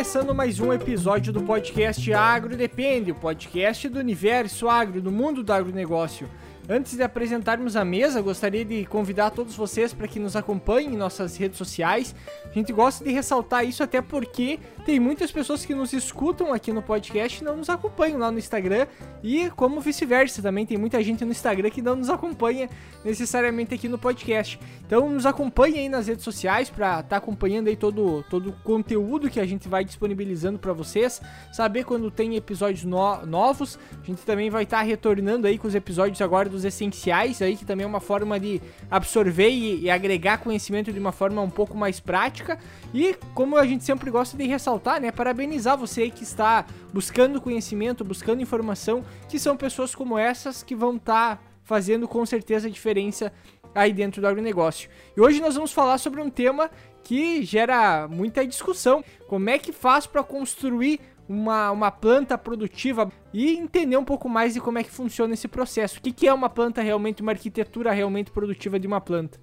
começando mais um episódio do podcast Agro Depende, o podcast do universo agro, do mundo do agronegócio. Antes de apresentarmos a mesa, gostaria de convidar todos vocês para que nos acompanhem em nossas redes sociais. A gente gosta de ressaltar isso até porque tem muitas pessoas que nos escutam aqui no podcast e não nos acompanham lá no Instagram e como vice-versa, também tem muita gente no Instagram que não nos acompanha necessariamente aqui no podcast. Então nos acompanhe aí nas redes sociais para estar tá acompanhando aí todo todo o conteúdo que a gente vai disponibilizando para vocês, saber quando tem episódios no novos. A gente também vai estar tá retornando aí com os episódios agora dos essenciais aí, que também é uma forma de absorver e, e, agregar conhecimento de uma forma um pouco mais prática. E como a gente sempre gosta de ressaltar, né, parabenizar você que está buscando conhecimento, buscando informação, que são pessoas como essas que vão estar tá fazendo com certeza a diferença aí dentro do agronegócio. E hoje nós vamos falar sobre um tema que gera muita discussão. Como é que faz para construir uma, uma planta produtiva e entender um pouco mais de como é que funciona esse processo. O que, que é uma planta realmente, uma arquitetura realmente produtiva de uma planta.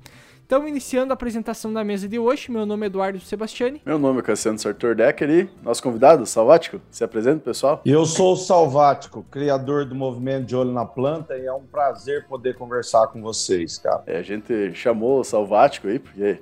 Então, iniciando a apresentação da mesa de hoje, meu nome é Eduardo Sebastiani. Meu nome é Cassiano Sartor Decker e nosso convidado, Salvático, se apresenta, pessoal. Eu sou o Salvático, criador do movimento de olho na planta e é um prazer poder conversar com vocês, cara. É, a gente chamou o Salvático aí, porque,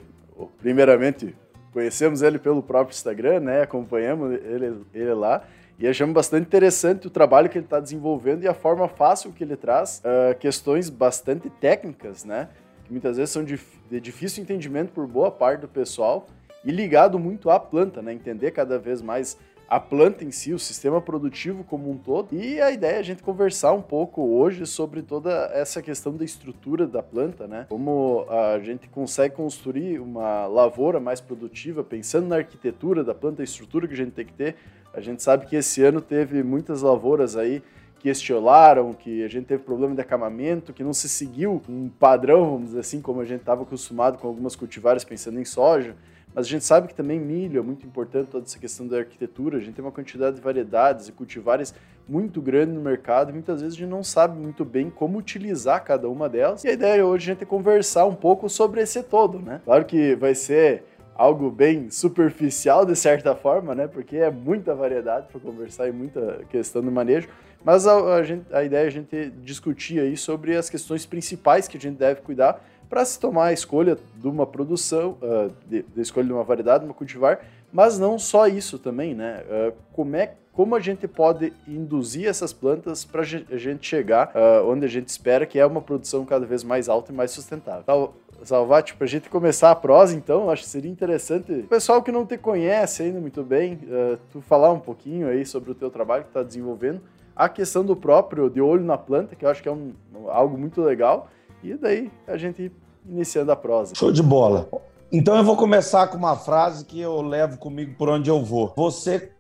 primeiramente, conhecemos ele pelo próprio Instagram, né? Acompanhamos ele, ele lá. E achamos bastante interessante o trabalho que ele está desenvolvendo e a forma fácil que ele traz uh, questões bastante técnicas, né? Que muitas vezes são de, de difícil entendimento por boa parte do pessoal e ligado muito à planta, né? Entender cada vez mais a planta em si, o sistema produtivo como um todo. E a ideia é a gente conversar um pouco hoje sobre toda essa questão da estrutura da planta, né? Como a gente consegue construir uma lavoura mais produtiva, pensando na arquitetura da planta, a estrutura que a gente tem que ter. A gente sabe que esse ano teve muitas lavouras aí que estiolaram, que a gente teve problema de acamamento, que não se seguiu um padrão, vamos dizer assim, como a gente estava acostumado com algumas cultivares pensando em soja. Mas a gente sabe que também milho é muito importante, toda essa questão da arquitetura. A gente tem uma quantidade de variedades e cultivares muito grande no mercado e muitas vezes a gente não sabe muito bem como utilizar cada uma delas. E a ideia hoje é a gente conversar um pouco sobre esse todo, né? Claro que vai ser algo bem superficial de certa forma, né? Porque é muita variedade para conversar e muita questão do manejo. Mas a, a, gente, a ideia é a gente discutir aí sobre as questões principais que a gente deve cuidar para se tomar a escolha de uma produção, uh, de, de, escolha de uma variedade, uma cultivar, mas não só isso também, né? Uh, como é como a gente pode induzir essas plantas para a gente chegar uh, onde a gente espera, que é uma produção cada vez mais alta e mais sustentável. Então, Salvati, para a gente começar a prosa, então, acho que seria interessante o pessoal que não te conhece ainda muito bem, uh, tu falar um pouquinho aí sobre o teu trabalho que está desenvolvendo, a questão do próprio de olho na planta, que eu acho que é um, algo muito legal, e daí a gente iniciando a prosa. Show de bola. Então eu vou começar com uma frase que eu levo comigo por onde eu vou. Você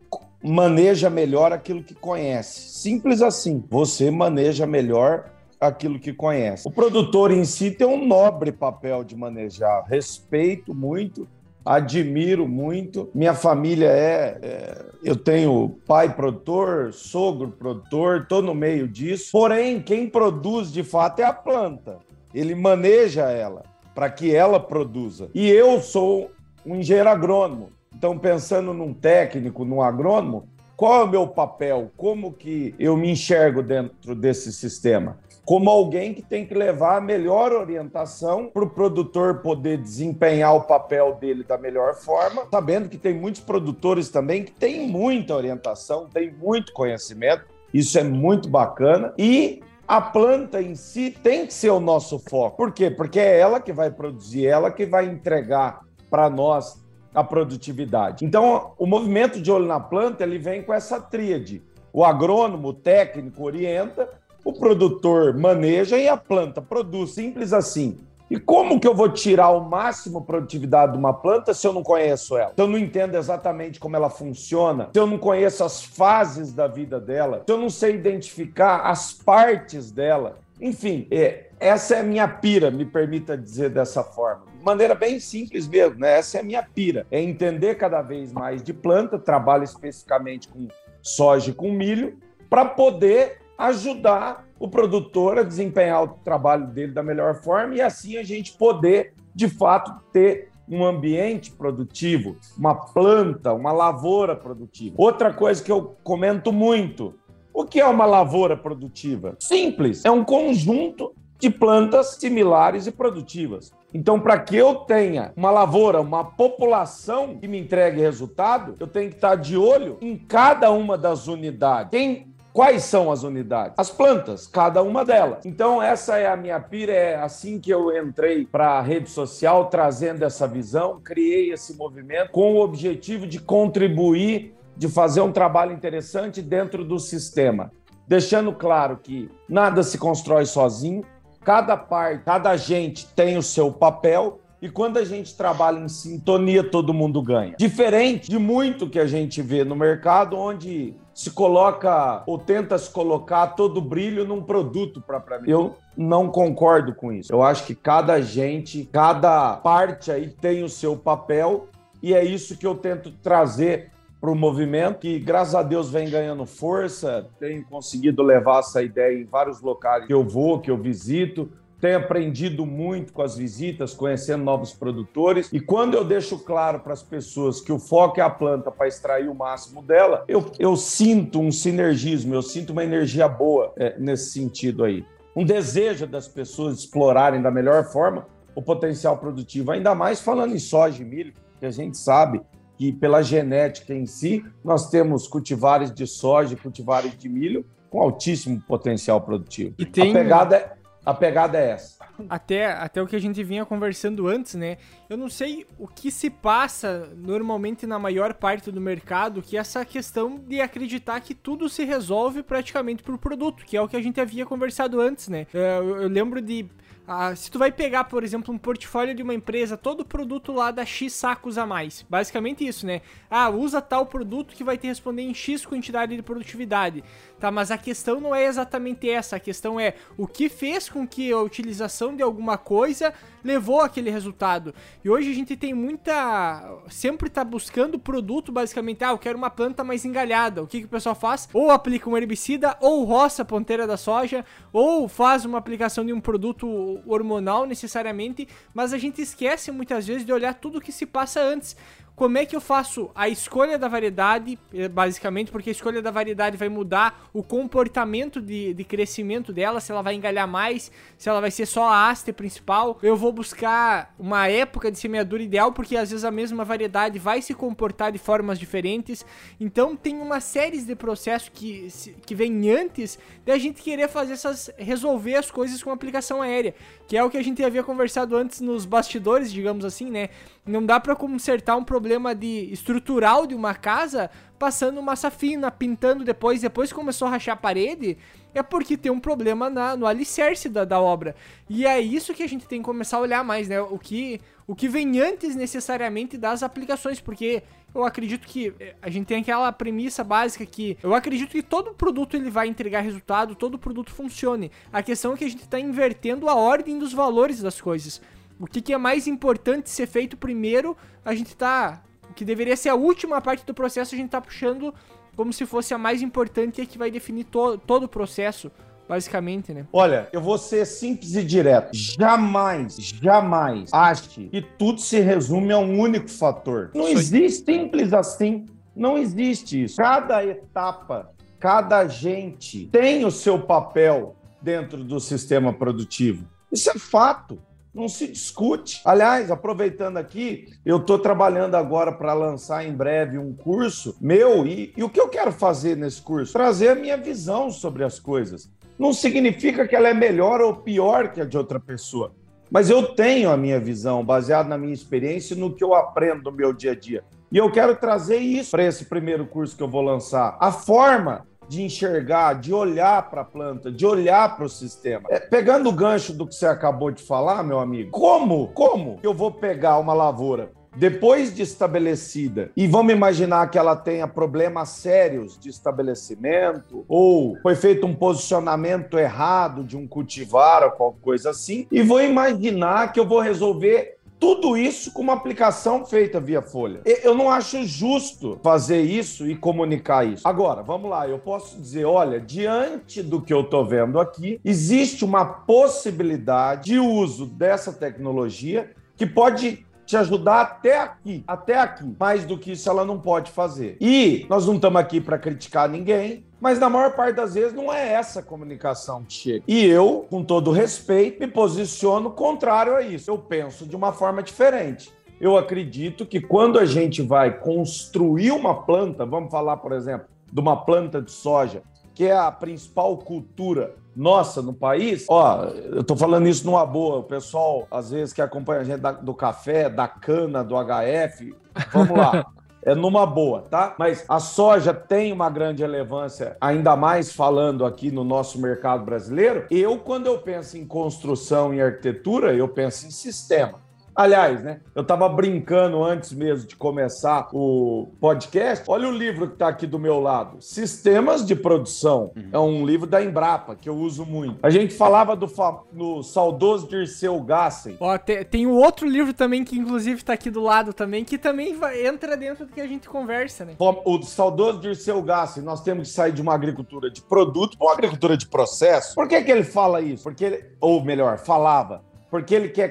maneja melhor aquilo que conhece. Simples assim. Você maneja melhor aquilo que conhece. O produtor em si tem um nobre papel de manejar. Respeito muito, admiro muito. Minha família é, é, Eu tenho pai produtor, sogro produtor, estou no meio disso. Porém, quem produz de fato é a planta ele maneja ela para que ela produza. E eu sou um engenheiro agrônomo. Então, pensando num técnico, num agrônomo, qual é o meu papel? Como que eu me enxergo dentro desse sistema? Como alguém que tem que levar a melhor orientação para o produtor poder desempenhar o papel dele da melhor forma, sabendo que tem muitos produtores também que têm muita orientação, têm muito conhecimento, isso é muito bacana, e a planta em si tem que ser o nosso foco. Por quê? Porque é ela que vai produzir, ela que vai entregar para nós a produtividade. Então, o movimento de olho na planta, ele vem com essa tríade. O agrônomo, o técnico orienta, o produtor maneja e a planta produz, simples assim. E como que eu vou tirar o máximo produtividade de uma planta se eu não conheço ela? Se eu não entendo exatamente como ela funciona, se eu não conheço as fases da vida dela, se eu não sei identificar as partes dela. Enfim, é, essa é a minha pira, me permita dizer dessa forma. De maneira bem simples mesmo, né? Essa é a minha pira. É entender cada vez mais de planta, trabalho especificamente com soja e com milho, para poder ajudar o produtor a desempenhar o trabalho dele da melhor forma e assim a gente poder, de fato, ter um ambiente produtivo, uma planta, uma lavoura produtiva. Outra coisa que eu comento muito: o que é uma lavoura produtiva? Simples, é um conjunto de plantas similares e produtivas. Então, para que eu tenha uma lavoura, uma população que me entregue resultado, eu tenho que estar de olho em cada uma das unidades. Quem Quais são as unidades? As plantas, cada uma delas. Então, essa é a minha pira, é assim que eu entrei para a rede social, trazendo essa visão, criei esse movimento com o objetivo de contribuir, de fazer um trabalho interessante dentro do sistema. Deixando claro que nada se constrói sozinho, cada parte, cada agente tem o seu papel e quando a gente trabalha em sintonia, todo mundo ganha. Diferente de muito que a gente vê no mercado, onde se coloca ou tenta se colocar todo o brilho num produto propriamente. Eu não concordo com isso. Eu acho que cada gente, cada parte aí tem o seu papel e é isso que eu tento trazer para o movimento, que graças a Deus vem ganhando força, tenho conseguido levar essa ideia em vários locais que eu vou, que eu visito, tenho aprendido muito com as visitas, conhecendo novos produtores. E quando eu deixo claro para as pessoas que o foco é a planta para extrair o máximo dela, eu, eu sinto um sinergismo, eu sinto uma energia boa é, nesse sentido aí. Um desejo das pessoas explorarem da melhor forma o potencial produtivo, ainda mais falando em soja e milho, que a gente sabe que pela genética em si, nós temos cultivares de soja e cultivares de milho com altíssimo potencial produtivo. E tem... A pegada é a pegada é essa. Até, até o que a gente vinha conversando antes, né? Eu não sei o que se passa normalmente na maior parte do mercado, que é essa questão de acreditar que tudo se resolve praticamente por produto, que é o que a gente havia conversado antes, né? É, eu, eu lembro de ah, se tu vai pegar, por exemplo, um portfólio de uma empresa, todo produto lá dá X sacos a mais. Basicamente isso, né? Ah, usa tal produto que vai te responder em X quantidade de produtividade. Tá, mas a questão não é exatamente essa. A questão é o que fez com que a utilização de alguma coisa levou aquele resultado. E hoje a gente tem muita. Sempre tá buscando produto, basicamente. Ah, eu quero uma planta mais engalhada. O que, que o pessoal faz? Ou aplica um herbicida, ou roça a ponteira da soja, ou faz uma aplicação de um produto hormonal necessariamente. Mas a gente esquece muitas vezes de olhar tudo o que se passa antes como é que eu faço a escolha da variedade, eh, basicamente, porque a escolha da variedade vai mudar o comportamento de, de crescimento dela, se ela vai engalhar mais, se ela vai ser só a haste principal. Eu vou buscar uma época de semeadura ideal, porque às vezes a mesma variedade vai se comportar de formas diferentes. Então tem uma série de processos que, que vem antes da gente querer fazer essas. resolver as coisas com aplicação aérea. Que é o que a gente havia conversado antes nos bastidores, digamos assim, né? Não dá para consertar um problema de estrutural de uma casa passando massa fina, pintando depois, depois começou a rachar a parede, é porque tem um problema na, no alicerce da, da obra. E é isso que a gente tem que começar a olhar mais, né? O que, o que vem antes necessariamente das aplicações, porque eu acredito que eh, a gente tem aquela premissa básica que eu acredito que todo produto ele vai entregar resultado, todo produto funcione. A questão é que a gente está invertendo a ordem dos valores das coisas. O que, que é mais importante ser feito primeiro, a gente tá. Que deveria ser a última parte do processo, a gente tá puxando como se fosse a mais importante e a que vai definir to todo o processo. Basicamente, né? Olha, eu vou ser simples e direto. Jamais, jamais ache que tudo se resume a um único fator. Não existe simples assim. Não existe isso. Cada etapa, cada gente tem o seu papel dentro do sistema produtivo. Isso é fato não se discute. Aliás, aproveitando aqui, eu estou trabalhando agora para lançar em breve um curso meu e, e, o que eu quero fazer nesse curso? Trazer a minha visão sobre as coisas. Não significa que ela é melhor ou pior que a de outra pessoa, mas eu tenho a minha visão baseada na minha experiência e no que eu aprendo no meu dia a dia. E eu quero trazer isso para esse primeiro curso que eu vou lançar. A forma de enxergar, de olhar para a planta, de olhar para o sistema. É, pegando o gancho do que você acabou de falar, meu amigo, como, como eu vou pegar uma lavoura depois de estabelecida, e vamos imaginar que ela tenha problemas sérios de estabelecimento, ou foi feito um posicionamento errado de um cultivar ou qualquer coisa assim, e vou imaginar que eu vou resolver tudo isso com uma aplicação feita via Folha. Eu não acho justo fazer isso e comunicar isso. Agora, vamos lá, eu posso dizer, olha, diante do que eu estou vendo aqui, existe uma possibilidade de uso dessa tecnologia que pode te ajudar até aqui, até aqui. Mais do que isso ela não pode fazer. E nós não estamos aqui para criticar ninguém, mas na maior parte das vezes não é essa comunicação que chega. E eu, com todo respeito, me posiciono contrário a isso. Eu penso de uma forma diferente. Eu acredito que quando a gente vai construir uma planta, vamos falar, por exemplo, de uma planta de soja, que é a principal cultura nossa no país, ó, eu tô falando isso numa boa, o pessoal, às vezes, que acompanha a gente da, do café, da cana, do HF, vamos lá. é numa boa, tá? Mas a soja tem uma grande relevância, ainda mais falando aqui no nosso mercado brasileiro. Eu, quando eu penso em construção e arquitetura, eu penso em sistema. Aliás, né? Eu estava brincando antes mesmo de começar o podcast. Olha o livro que está aqui do meu lado: Sistemas de Produção. Uhum. É um livro da Embrapa que eu uso muito. A gente falava do, fa... no saudoso Dirceu Gassen. Ó, tem, tem um outro livro também que inclusive está aqui do lado também, que também vai, entra dentro do que a gente conversa, né? O saudoso Dirceu Gassen, nós temos que sair de uma agricultura de produto para uma agricultura de processo. Por que, que ele fala isso? Porque ele, ou melhor, falava, porque ele quer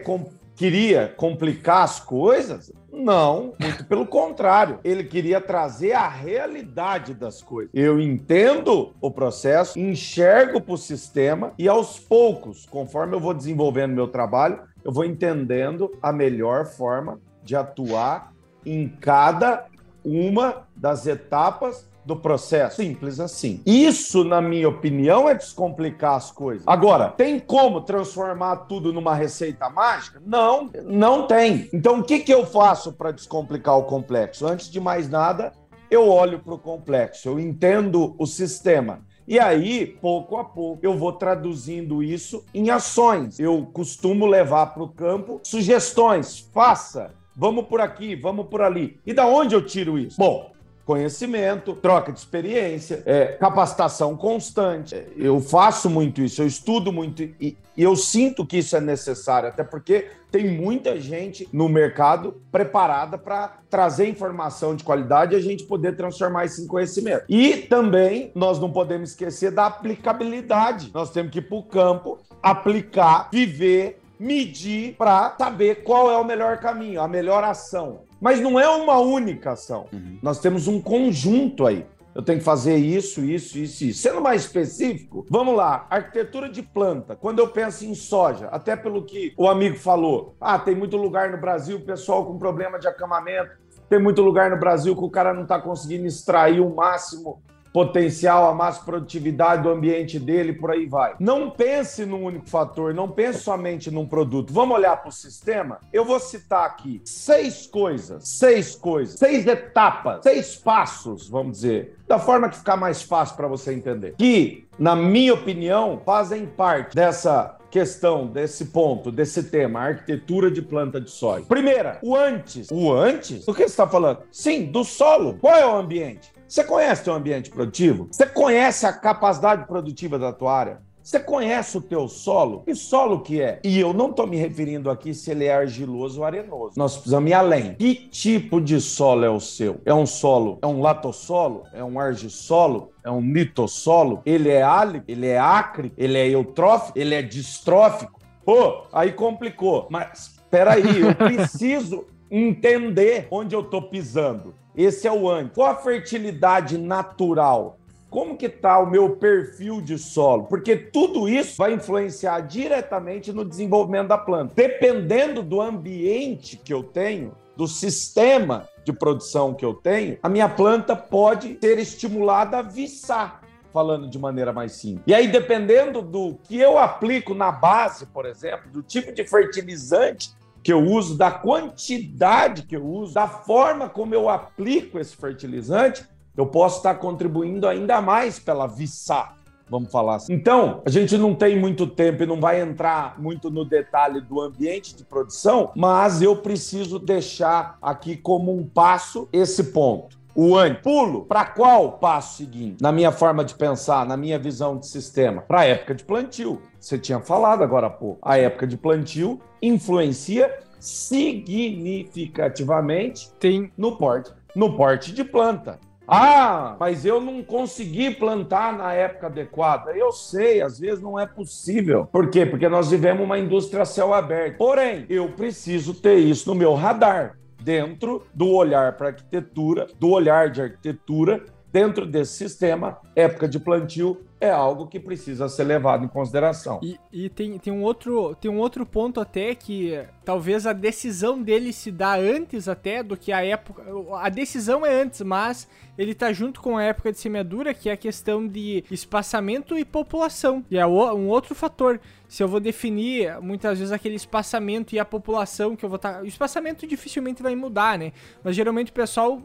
queria complicar as coisas? Não, muito pelo contrário. Ele queria trazer a realidade das coisas. Eu entendo o processo, enxergo para o sistema e aos poucos, conforme eu vou desenvolvendo meu trabalho, eu vou entendendo a melhor forma de atuar em cada uma das etapas do processo. Simples assim. Isso, na minha opinião, é descomplicar as coisas. Agora, tem como transformar tudo numa receita mágica? Não, não tem. Então, o que, que eu faço para descomplicar o complexo? Antes de mais nada, eu olho para o complexo, eu entendo o sistema. E aí, pouco a pouco, eu vou traduzindo isso em ações. Eu costumo levar para o campo sugestões. Faça, vamos por aqui, vamos por ali. E da onde eu tiro isso? Bom, conhecimento, troca de experiência, é, capacitação constante. Eu faço muito isso, eu estudo muito e, e, eu sinto que isso é necessário, até porque tem muita gente no mercado preparada para trazer informação de qualidade e a gente poder transformar isso em conhecimento. E também nós não podemos esquecer da aplicabilidade. Nós temos que ir para o campo, aplicar, viver medir para saber qual é o melhor caminho, a melhor ação. Mas não é uma única ação. Uhum. Nós temos um conjunto aí. Eu tenho que fazer isso, isso, isso, isso. Sendo mais específico, vamos lá. Arquitetura de planta. Quando eu penso em soja, até pelo que o amigo falou, ah, tem muito lugar no Brasil, pessoal com problema de acamamento. Tem muito lugar no Brasil que o cara não está conseguindo extrair o máximo potencial, a máxima produtividade do ambiente dele, por aí vai. Não pense num único fator, não pense somente num produto. Vamos olhar para o sistema? Eu vou citar aqui seis coisas, seis coisas, seis etapas, seis passos, vamos dizer, da forma que ficar mais fácil para você entender. Que, na minha opinião, fazem parte dessa questão desse ponto, desse tema, arquitetura de planta de soja. Primeira, o antes. O antes? Do que você está falando? Sim, do solo. Qual é o ambiente? Você conhece o ambiente produtivo? Você conhece a capacidade produtiva da tua área? Você conhece o teu solo? Que solo que é? E eu não estou me referindo aqui se ele é argiloso ou arenoso. Nós precisamos ir além. Que tipo de solo é o seu? É um solo? É um latossolo? É um argissolo? É um nitossolo? Ele é álico? Ele é acre? Ele é eutrófico? Ele é distrófico? Pô, aí complicou. Mas peraí, eu preciso entender onde eu estou pisando. Esse é o antes. Qual a fertilidade natural? Como que está o meu perfil de solo? Porque tudo isso vai influenciar diretamente no desenvolvimento da planta. Dependendo do ambiente que eu tenho, do sistema de produção que eu tenho, a minha planta pode ser estimulada a viçar falando de maneira mais simples. E aí, dependendo do que eu aplico na base, por exemplo, do tipo de fertilizante que eu uso, da quantidade que eu uso, da forma como eu aplico esse fertilizante, eu posso estar contribuindo ainda mais pela viçar, vamos falar assim. Então, a gente não tem muito tempo e não vai entrar muito no detalhe do ambiente de produção, mas eu preciso deixar aqui como um passo esse ponto. O antes. Pulo para qual passo seguinte? Na minha forma de pensar, na minha visão de sistema, para a época de plantio. Você tinha falado agora há pouco. A época de plantio influencia significativamente Tem. no porte, no porte de planta. Ah, mas eu não consegui plantar na época adequada. Eu sei, às vezes não é possível. Por quê? Porque nós vivemos uma indústria céu aberto. Porém, eu preciso ter isso no meu radar, dentro do olhar para arquitetura, do olhar de arquitetura dentro desse sistema, época de plantio é algo que precisa ser levado em consideração. E, e, tem, tem, um outro, tem um outro ponto até que talvez a decisão dele se dá antes até do que a época. A decisão é antes, mas ele está junto com a época de semeadura, que é a questão de espaçamento e população. E é um outro fator. Se eu vou definir muitas vezes aquele espaçamento e a população que eu vou estar. Tá... O espaçamento dificilmente vai mudar, né? Mas geralmente o pessoal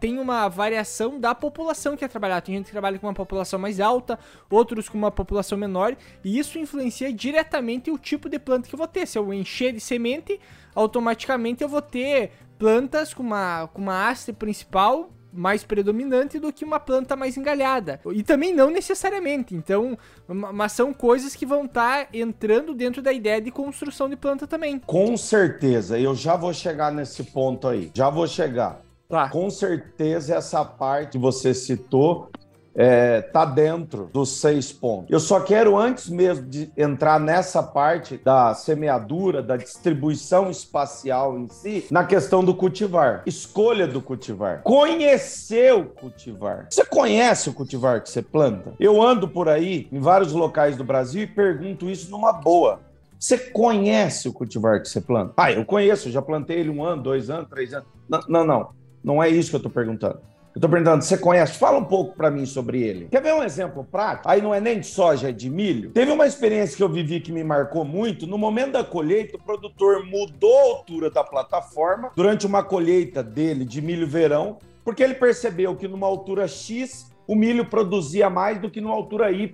tem uma variação da população que é trabalhada. Tem gente que trabalha com uma população mais alta, outros com uma população menor, e isso influencia diretamente o tipo de planta que eu vou ter. Se eu encher de semente, automaticamente eu vou ter plantas com uma, com uma haste principal mais predominante do que uma planta mais engalhada. E também não necessariamente. Então, mas são coisas que vão estar tá entrando dentro da ideia de construção de planta também. Com certeza, eu já vou chegar nesse ponto aí. Já vou chegar. Tá. Com certeza essa parte que você citou é, tá dentro dos seis pontos. Eu só quero, antes mesmo de entrar nessa parte da semeadura, da distribuição espacial em si, na questão do cultivar. Escolha do cultivar. Conhecer o cultivar. Você conhece o cultivar que você planta? Eu ando por aí, em vários locais do Brasil, e pergunto isso numa boa. Você conhece o cultivar que você planta? Ah, eu conheço, já plantei ele um ano, dois anos, três anos. Não, não. não. Não é isso que eu estou perguntando. Eu estou perguntando, você conhece? Fala um pouco para mim sobre ele. Quer ver um exemplo prático? Aí não é nem de soja, é de milho. Teve uma experiência que eu vivi que me marcou muito. No momento da colheita, o produtor mudou a altura da plataforma durante uma colheita dele de milho verão, porque ele percebeu que numa altura X o milho produzia mais do que numa altura Y.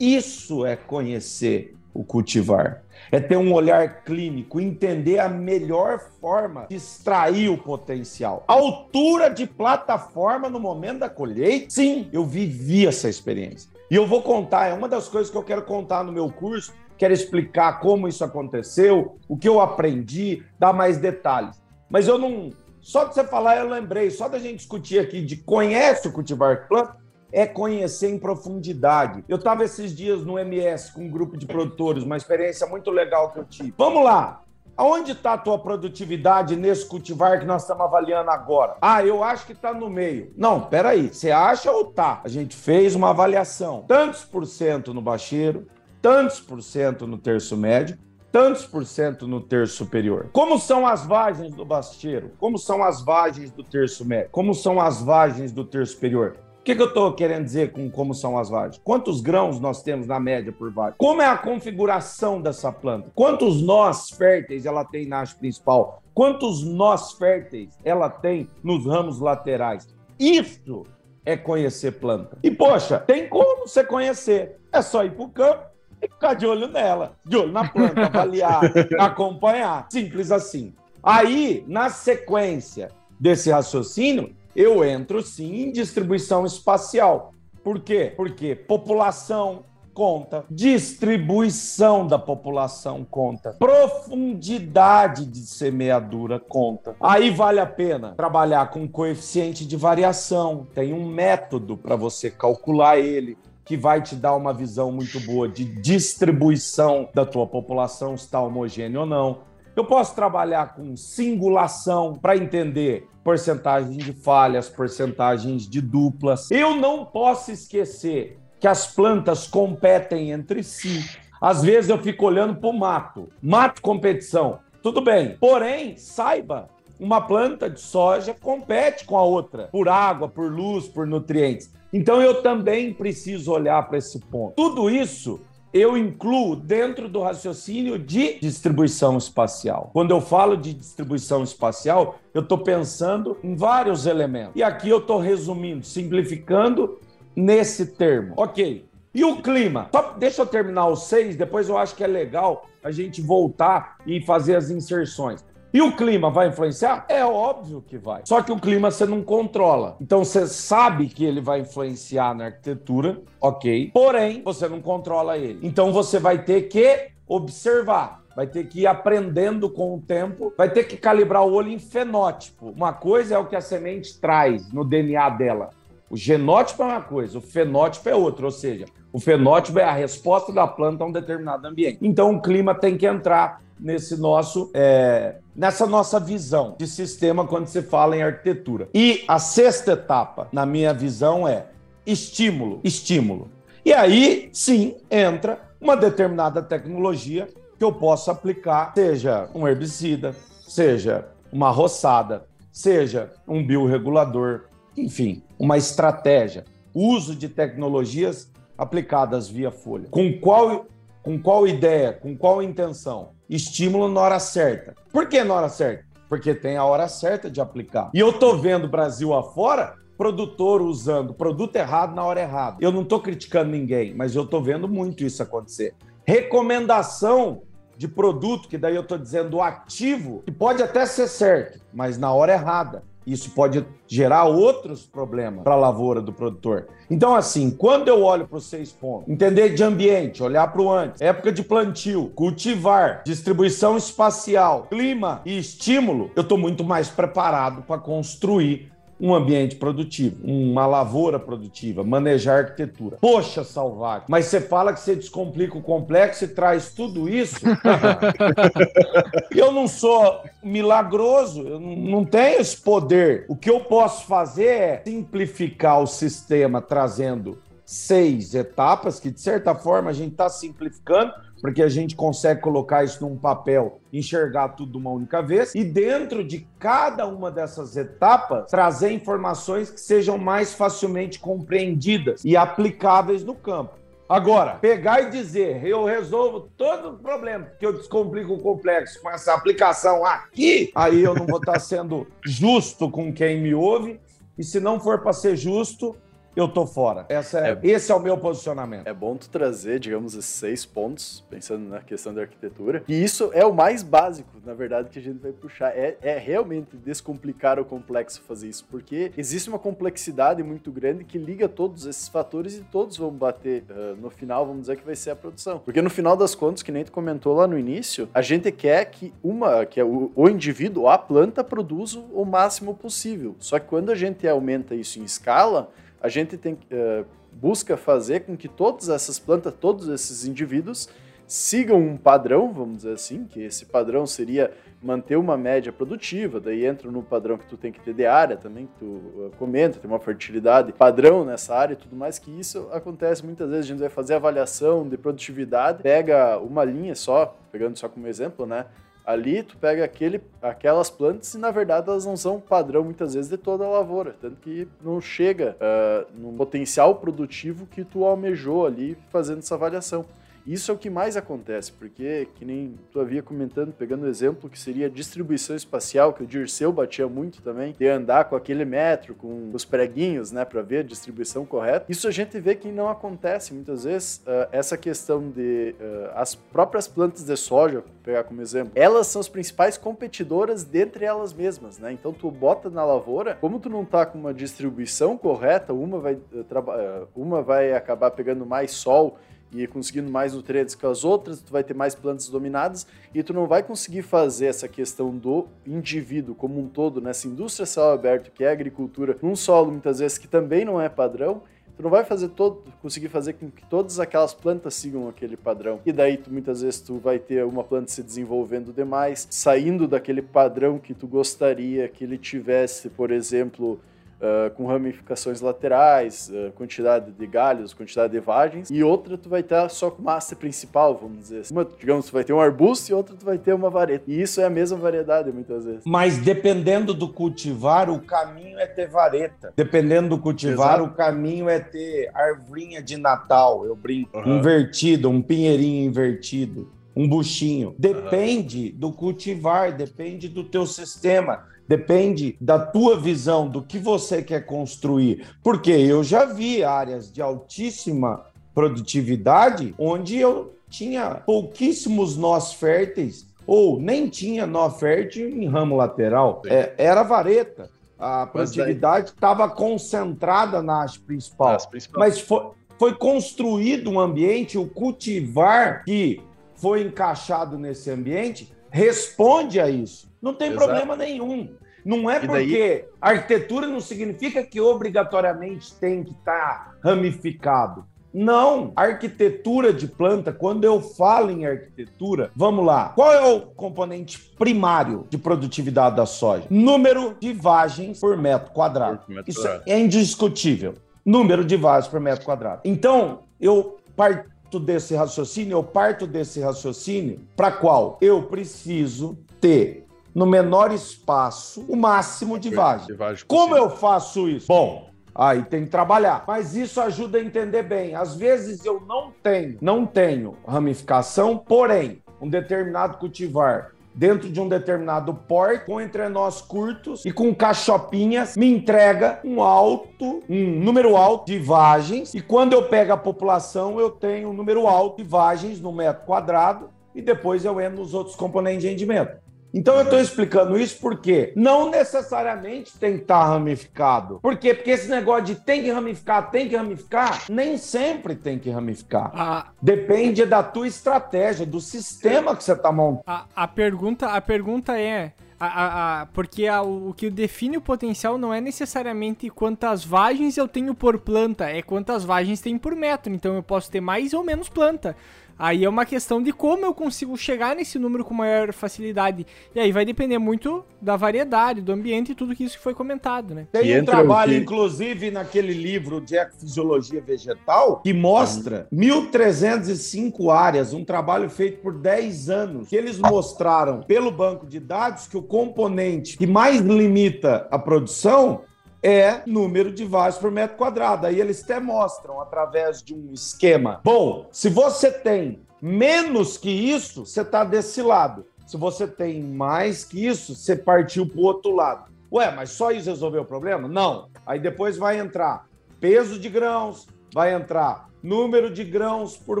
Isso é conhecer o cultivar. É ter um olhar clínico, entender a melhor forma de extrair o potencial. Altura de plataforma no momento da colheita? Sim, eu vivi essa experiência. E eu vou contar, é uma das coisas que eu quero contar no meu curso, quero explicar como isso aconteceu, o que eu aprendi, dar mais detalhes. Mas eu não. Só de você falar, eu lembrei, só da gente discutir aqui de conhece o cultivar planta, é conhecer em profundidade. Eu estava esses dias no MS com um grupo de produtores, uma experiência muito legal que eu tive. Vamos lá! Aonde está a tua produtividade nesse cultivar que nós estamos avaliando agora? Ah, eu acho que está no meio. Não, peraí. Você acha ou tá? A gente fez uma avaliação. Tantos por cento no baixeiro, tantos por cento no terço médio, tantos por cento no terço superior. Como são as vagens do baixeiro? Como são as vagens do terço médio? Como são as vagens do terço superior? O que, que eu estou querendo dizer com como são as vagens? Quantos grãos nós temos na média por vagem? Como é a configuração dessa planta? Quantos nós férteis ela tem na haste principal? Quantos nós férteis ela tem nos ramos laterais? Isso é conhecer planta. E, poxa, tem como você conhecer. É só ir para o campo e ficar de olho nela, de olho na planta, avaliar, acompanhar. Simples assim. Aí, na sequência desse raciocínio, eu entro sim em distribuição espacial. Por quê? Porque população conta, distribuição da população conta, profundidade de semeadura conta. Aí vale a pena trabalhar com coeficiente de variação. Tem um método para você calcular ele que vai te dar uma visão muito boa de distribuição da tua população, se está homogêneo ou não. Eu posso trabalhar com singulação para entender porcentagem de falhas, porcentagens de duplas. Eu não posso esquecer que as plantas competem entre si. Às vezes eu fico olhando para o mato. Mato competição. Tudo bem. Porém, saiba, uma planta de soja compete com a outra por água, por luz, por nutrientes. Então eu também preciso olhar para esse ponto. Tudo isso eu incluo dentro do raciocínio de distribuição espacial. Quando eu falo de distribuição espacial, eu estou pensando em vários elementos. E aqui eu estou resumindo, simplificando nesse termo. Ok. E o clima? Só deixa eu terminar os seis, depois eu acho que é legal a gente voltar e fazer as inserções. E o clima vai influenciar? É óbvio que vai. Só que o clima você não controla. Então você sabe que ele vai influenciar na arquitetura, ok. Porém, você não controla ele. Então você vai ter que observar. vai ter que ir aprendendo com o tempo, vai ter que calibrar o olho em fenótipo. Uma coisa é o que a semente traz no DNA dela. O genótipo é uma coisa, o fenótipo é outra, ou seja, o fenótipo é a resposta da planta a um determinado ambiente. Então o clima tem que entrar nesse nosso é, nessa nossa visão de sistema quando se fala em arquitetura. E a sexta etapa, na minha visão, é estímulo, estímulo. E aí, sim, entra uma determinada tecnologia que eu possa aplicar, seja um herbicida, seja uma roçada, seja um biorregulador, enfim, uma estratégia, uso de tecnologias aplicadas via folha. Com qual, com qual ideia, com qual intenção? Estímulo na hora certa. Por que na hora certa? Porque tem a hora certa de aplicar. E eu tô vendo Brasil afora produtor usando produto errado na hora errada. Eu não estou criticando ninguém, mas eu estou vendo muito isso acontecer. Recomendação de produto, que daí eu estou dizendo ativo, que pode até ser certo, mas na hora errada. Isso pode gerar outros problemas para a lavoura do produtor. Então, assim, quando eu olho para os seis pontos, entender de ambiente, olhar para o antes, época de plantio, cultivar, distribuição espacial, clima e estímulo, eu estou muito mais preparado para construir um ambiente produtivo, uma lavoura produtiva, manejar arquitetura. Poxa, Salvac, mas você fala que você descomplica o complexo e traz tudo isso? eu não sou milagroso, eu não tenho esse poder. O que eu posso fazer é simplificar o sistema trazendo seis etapas, que de certa forma a gente está simplificando, porque a gente consegue colocar isso num papel, enxergar tudo de uma única vez, e dentro de cada uma dessas etapas, trazer informações que sejam mais facilmente compreendidas e aplicáveis no campo. Agora, pegar e dizer, eu resolvo todo o problema, que eu descomplico o complexo com essa aplicação aqui, aí eu não vou estar sendo justo com quem me ouve, e se não for para ser justo, eu tô fora. É, esse é o meu posicionamento. É bom tu trazer, digamos, esses seis pontos, pensando na questão da arquitetura. E isso é o mais básico, na verdade, que a gente vai puxar. É, é realmente descomplicar o complexo fazer isso, porque existe uma complexidade muito grande que liga todos esses fatores e todos vão bater uh, no final, vamos dizer que vai ser a produção. Porque no final das contas, que nem tu comentou lá no início, a gente quer que uma, que é o, o indivíduo, a planta, produza o máximo possível. Só que quando a gente aumenta isso em escala, a gente tem, uh, busca fazer com que todas essas plantas, todos esses indivíduos sigam um padrão, vamos dizer assim, que esse padrão seria manter uma média produtiva, daí entra no padrão que tu tem que ter de área também, que tu uh, comenta, tem uma fertilidade padrão nessa área e tudo mais, que isso acontece muitas vezes, a gente vai fazer avaliação de produtividade, pega uma linha só, pegando só como exemplo, né, Ali tu pega aquele, aquelas plantas e na verdade elas não são padrão muitas vezes de toda a lavoura, tanto que não chega uh, no potencial produtivo que tu almejou ali fazendo essa avaliação. Isso é o que mais acontece, porque, que nem tu havia comentando, pegando o exemplo que seria a distribuição espacial, que o Dirceu batia muito também, de andar com aquele metro, com os preguinhos, né, para ver a distribuição correta. Isso a gente vê que não acontece muitas vezes. Uh, essa questão de uh, as próprias plantas de soja, pegar como exemplo, elas são as principais competidoras dentre elas mesmas, né? Então tu bota na lavoura, como tu não tá com uma distribuição correta, uma vai, uh, uma vai acabar pegando mais sol e conseguindo mais nutrientes que as outras, tu vai ter mais plantas dominadas e tu não vai conseguir fazer essa questão do indivíduo como um todo nessa indústria céu aberto que é a agricultura, num solo muitas vezes que também não é padrão, tu não vai fazer todo, conseguir fazer com que todas aquelas plantas sigam aquele padrão. E daí tu, muitas vezes tu vai ter uma planta se desenvolvendo demais, saindo daquele padrão que tu gostaria que ele tivesse, por exemplo, uh, com ramificações laterais, uh, quantidade de galhos, quantidade de vagens, e outra tu vai ter só com massa principal, vamos dizer assim. Uma, digamos, tu vai ter um arbusto e outra tu vai ter uma vareta. E isso é a mesma variedade muitas vezes. Mas dependendo do cultivar, o caminho é ter vareta. Dependendo do cultivar, Exato. o caminho é ter arvorinha de Natal, eu brinco, uhum. invertido, um pinheirinho invertido um buchinho. Depende uhum. do cultivar, depende do teu sistema depende da tua visão do que você quer construir. Porque eu já vi áreas de altíssima produtividade onde eu tinha pouquíssimos nós férteis ou nem tinha nó fértil em ramo lateral. É, era vareta. A produtividade estava concentrada na haste principal. principal. Mas foi, foi construído um ambiente, o cultivar que foi encaixado nesse ambiente, responde a isso. Não tem Exato. problema nenhum. Não é e porque daí... arquitetura não significa que obrigatoriamente tem que estar tá ramificado. Não, arquitetura de planta, quando eu falo em arquitetura, vamos lá. Qual é o componente primário de produtividade da soja? Número de vagens por metro quadrado. Por metro Isso quadrado. é indiscutível. Número de vagens por metro quadrado. Então, eu parto desse raciocínio, eu parto desse raciocínio para qual eu preciso ter no menor espaço o máximo de vagem. Como eu faço isso? Bom, Aí tem que trabalhar. Mas isso ajuda a entender bem. Às vezes eu não tenho, não tenho ramificação, porém, um determinado cultivar dentro de um determinado porte, com entrenós curtos e com cachopinhas, me entrega um alto, um número alto de vagens. E quando eu pego a população, eu tenho um número alto de vagens no metro quadrado e depois eu entro nos outros componentes de rendimento. Então eu estou explicando isso porque não necessariamente tem que estar tá ramificado. Por quê? Porque esse negócio de tem que ramificar, tem que ramificar, nem sempre tem que ramificar. A... Depende da tua estratégia, do sistema que você está montando. A, a, pergunta, a pergunta é. A, porque o que define o potencial não é necessariamente quantas vagens eu tenho por planta, é quantas vagens tem por metro. Então eu posso ter mais ou menos planta. Aí é uma questão de como eu consigo chegar nesse número com maior facilidade. E aí vai depender muito da variedade, do ambiente e tudo que isso foi comentado, né? Tem um trabalho, que... inclusive, naquele livro de Ecofisiologia Vegetal, que mostra uhum. 1.305 áreas, um trabalho feito por 10 anos, que eles mostraram pelo banco de dados que o componente que mais limita a produção é número de vasos por metro quadrado. Aí eles até mostram através de um esquema. Bom, se você tem menos que isso, você está desse lado. Se você tem mais que isso, você partiu para o outro lado. Ué, mas só isso resolveu o problema? Não. Aí depois vai entrar peso de grãos, vai entrar número de grãos por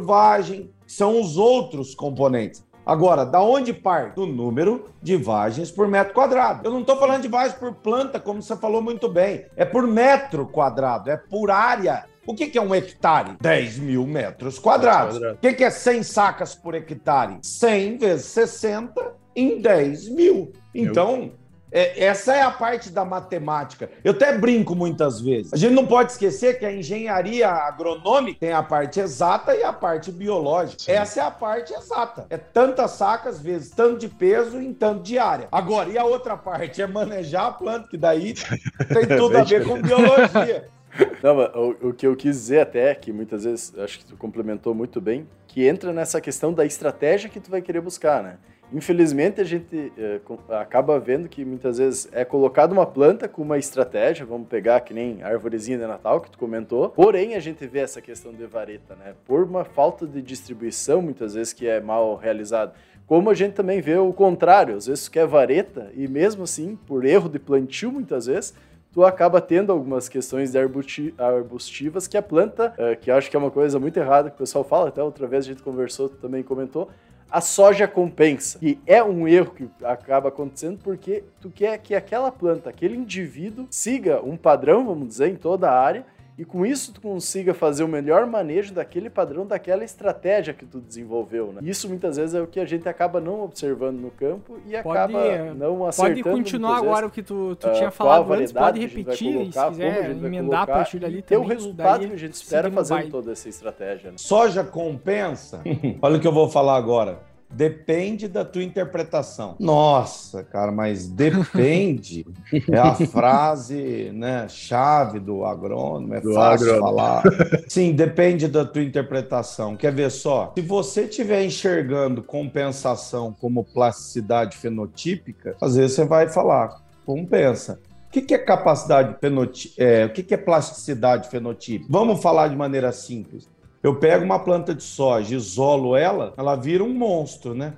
vagem, são os outros componentes. Agora, da onde parte? Do número de vagens por metro quadrado. Eu não estou falando de vagens por planta, como você falou muito bem. É por metro quadrado, é por área. O que, que é um hectare? 10 mil metros quadrados. O que, que é 100 sacas por hectare? 100 vezes 60 em 10 mil. Então, é, essa é a parte da matemática. Eu até brinco muitas vezes. A gente não pode esquecer que a engenharia agronômica tem a parte exata e a parte biológica. Sim. Essa é a parte exata. É tantas sacas vezes tanto de peso em tanto de área. Agora, e a outra parte? É manejar a planta, que daí tem tudo a ver com biologia. Não, mas o, o, que eu quis dizer até, que muitas vezes, acho que tu complementou muito bem, que entra nessa questão da estratégia que tu vai querer buscar, né? Infelizmente, a gente é, acaba vendo que muitas vezes é colocada uma planta com uma estratégia, vamos pegar que nem a árvorezinha de Natal que tu comentou, porém a gente vê essa questão de vareta, né? Por uma falta de distribuição, muitas vezes, que é mal realizada. Como a gente também vê o contrário, às vezes tu quer vareta e mesmo assim, por erro de plantio, muitas vezes, tu acaba tendo algumas questões de arbustivas que a planta, é, que acho que é uma coisa muito errada que o pessoal fala, até outra vez a gente conversou, tu também comentou, a soja compensa. E é um erro que acaba acontecendo porque tu quer que aquela planta, aquele indivíduo, siga um padrão, vamos dizer, em toda a área e com isso tu consiga fazer o melhor manejo daquele padrão, daquela estratégia que tu desenvolveu, né? Isso muitas vezes é o que a gente acaba não observando no campo e pode, acaba não acertando. Pode continuar agora o que tu, tu uh, tinha falado antes, pode repetir, colocar, se quiser emendar a partir dali e ter o resultado que a gente espera fazendo toda essa estratégia. Né? Soja compensa? Olha o que eu vou falar agora. Depende da tua interpretação. Nossa, cara, mas depende é a frase, né, chave do agrônomo, é do fácil agrônomo. falar. Sim, depende da tua interpretação. Quer ver só? Se você estiver enxergando compensação como plasticidade fenotípica, às vezes você vai falar, compensa. O que, é capacidade fenotípica? É, o que é plasticidade fenotípica? Vamos falar de maneira simples. Eu pego uma planta de soja, isolo ela, ela vira um monstro, né?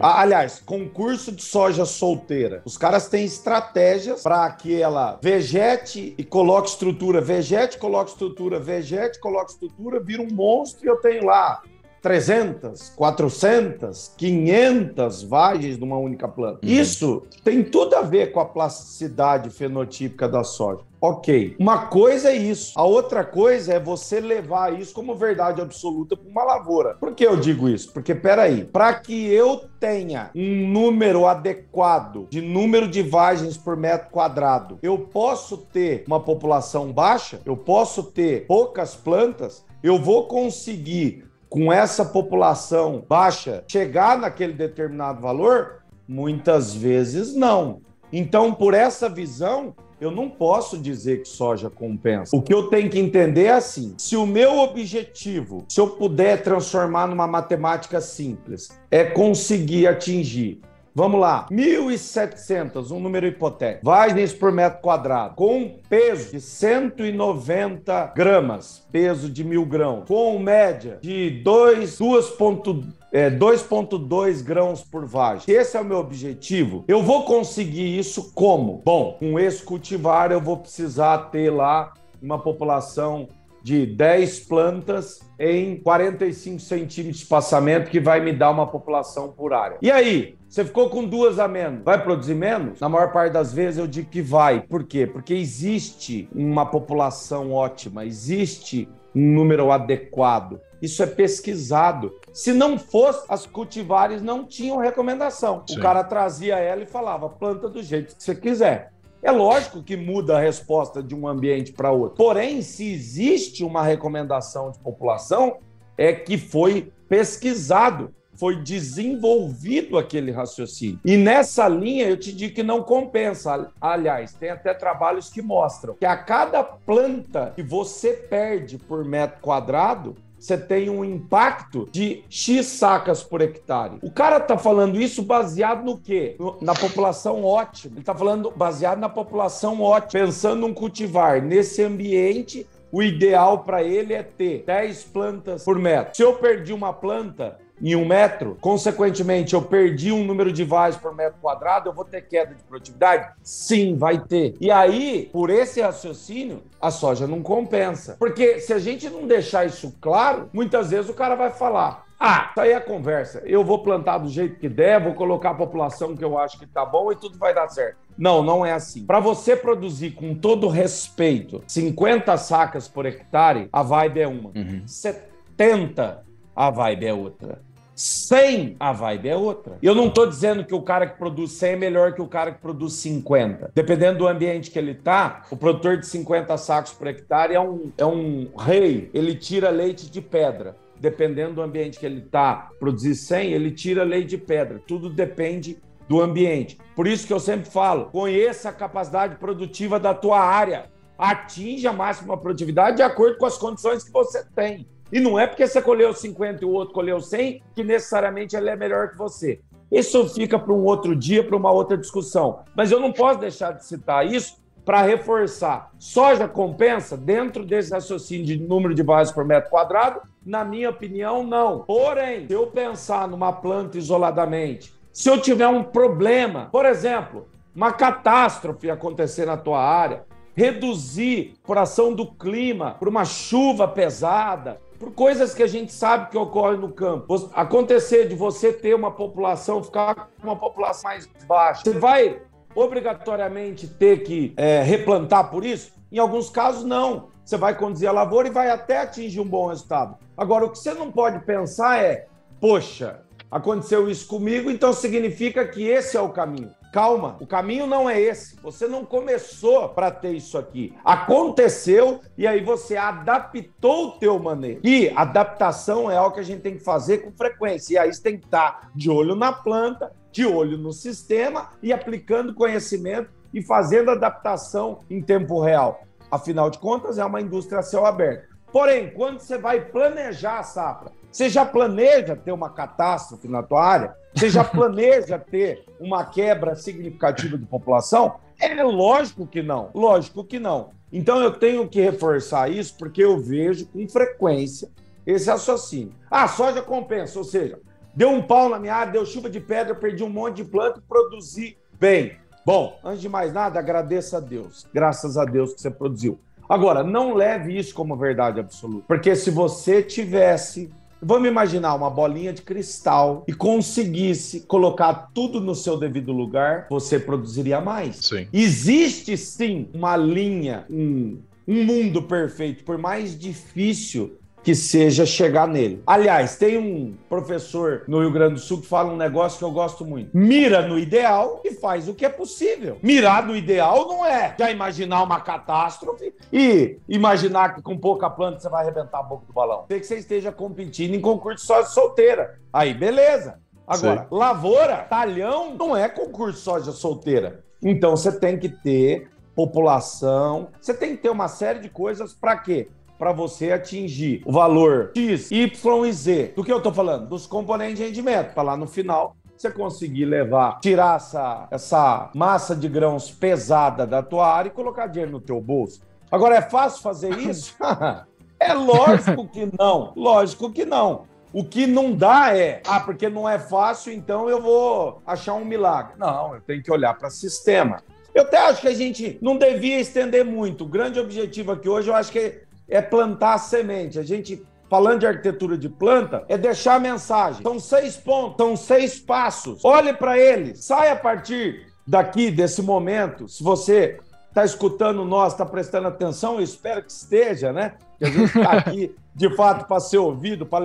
Ah, aliás, concurso de soja solteira. Os caras têm estratégias para que ela vegete e coloque estrutura, vegete, coloque estrutura, vegete, coloque estrutura, vira um monstro e eu tenho lá 300, 400, 500 vagens numa única planta. Uhum. Isso tem tudo a ver com a plasticidade fenotípica da soja. Ok. Uma coisa é isso. A outra coisa é você levar isso como verdade absoluta para uma lavoura. Por que eu digo isso? Porque, peraí, para que eu tenha um número adequado de número de vagens por metro quadrado, eu posso ter uma população baixa, eu posso ter poucas plantas, eu vou conseguir com essa população baixa chegar naquele determinado valor? Muitas vezes não. Então, por essa visão, eu não posso dizer que soja compensa. O que eu tenho que entender é assim: se o meu objetivo, se eu puder transformar numa matemática simples, é conseguir atingir Vamos lá, 1.700, um número hipotético, vagens por metro quadrado, com peso de 190 gramas, peso de mil grãos, com média de 2,2 é, 2,2 grãos por vagem. Esse é o meu objetivo. Eu vou conseguir isso como? Bom, com esse cultivar eu vou precisar ter lá uma população de 10 plantas em 45 centímetros de espaçamento, que vai me dar uma população por área. E aí, você ficou com duas a menos, vai produzir menos? Na maior parte das vezes eu digo que vai. Por quê? Porque existe uma população ótima, existe um número adequado. Isso é pesquisado. Se não fosse, as cultivares não tinham recomendação. Sim. O cara trazia ela e falava: planta do jeito que você quiser. É lógico que muda a resposta de um ambiente para outro. Porém, se existe uma recomendação de população, é que foi pesquisado, foi desenvolvido aquele raciocínio. E nessa linha eu te digo que não compensa. Aliás, tem até trabalhos que mostram que a cada planta que você perde por metro quadrado, você tem um impacto de X sacas por hectare. O cara tá falando isso baseado no quê? Na população ótima. Ele tá falando baseado na população ótima, pensando um cultivar nesse ambiente o ideal para ele é ter 10 plantas por metro. Se eu perdi uma planta, em um metro, consequentemente eu perdi um número de vagens por metro quadrado, eu vou ter queda de produtividade? Sim, vai ter. E aí, por esse raciocínio, a soja não compensa. Porque se a gente não deixar isso claro, muitas vezes o cara vai falar: ah, isso aí é conversa. Eu vou plantar do jeito que der, vou colocar a população que eu acho que tá bom e tudo vai dar certo. Não, não é assim. Para você produzir com todo respeito 50 sacas por hectare, a vibe é uma. Uhum. 70, a vibe é outra. 100, a vibe é outra. Eu não estou dizendo que o cara que produz 100 é melhor que o cara que produz 50. Dependendo do ambiente que ele está, o produtor de 50 sacos por hectare é um, é um rei, ele tira leite de pedra. Dependendo do ambiente que ele está, produzir 100, ele tira leite de pedra. Tudo depende do ambiente. Por isso que eu sempre falo, conheça a capacidade produtiva da tua área. Atinja a máxima produtividade de acordo com as condições que você tem. E não é porque você colheu 50 e o outro colheu 100 que necessariamente ele é melhor que você. Isso fica para um outro dia, para uma outra discussão. Mas eu não posso deixar de citar isso para reforçar. Soja compensa dentro desse raciocínio de número de bases por metro quadrado? Na minha opinião, não. Porém, se eu pensar numa planta isoladamente, se eu tiver um problema, por exemplo, uma catástrofe acontecer na tua área, reduzir por ação do clima, por uma chuva pesada, por coisas que a gente sabe que ocorrem no campo. Acontecer de você ter uma população, ficar com uma população mais baixa, você vai obrigatoriamente ter que é, replantar por isso? Em alguns casos, não. Você vai conduzir a lavoura e vai até atingir um bom resultado. Agora, o que você não pode pensar é: poxa, aconteceu isso comigo, então significa que esse é o caminho. Calma, o caminho não é esse. Você não começou para ter isso aqui. Aconteceu e aí você adaptou o teu manejo. E adaptação é algo que a gente tem que fazer com frequência. E aí você tem que estar de olho na planta, de olho no sistema e aplicando conhecimento e fazendo adaptação em tempo real. Afinal de contas, é uma indústria a céu aberto. Porém, quando você vai planejar a safra, você já planeja ter uma catástrofe na tua área? Você já planeja ter uma quebra significativa de população? É lógico que não. Lógico que não. Então eu tenho que reforçar isso porque eu vejo com frequência esse raciocínio. Ah, soja compensa, ou seja, deu um pau na minha área, deu chuva de pedra, perdi um monte de planta e produzi bem. Bom, antes de mais nada, agradeça a Deus. Graças a Deus que você produziu. Agora, não leve isso como verdade absoluta, porque se você tivesse Vamos imaginar uma bolinha de cristal e conseguisse colocar tudo no seu devido lugar, você produziria mais. Sim. Existe sim uma linha, um, um mundo perfeito, por mais difícil que seja chegar nele. Aliás, tem um professor no Rio Grande do Sul que fala um negócio que eu gosto muito. Mira no ideal e faz o que é possível. Mirar no ideal não é já imaginar uma catástrofe e imaginar que com pouca planta você vai arrebentar a boca do balão. Tem que você esteja competindo em concurso só solteira. Aí, beleza. Agora, lavoura, talhão, não é concurso soja solteira. Então você tem que ter população, você tem que ter uma série de coisas para quê? Para você atingir o valor X, Y e Z. Do que eu estou falando? Dos componentes de rendimento, para lá no final você conseguir levar, tirar essa, essa massa de grãos pesada da tua área e colocar dinheiro no teu bolso. Agora, é fácil fazer isso? é lógico que não. Lógico que não. O que não dá é, ah, porque não é fácil, então eu vou achar um milagre. Não, eu tenho que olhar para o sistema. Eu até acho que a gente não devia estender muito. O grande objetivo aqui hoje, eu acho que é plantar a semente. A gente falando de arquitetura de planta, é deixar a mensagem. São seis pontos, são seis passos. Olhe para eles. Sai a partir daqui, desse momento. Se você está escutando nós, está prestando atenção, eu espero que esteja, né? Que a gente está aqui, de fato, para ser ouvido, para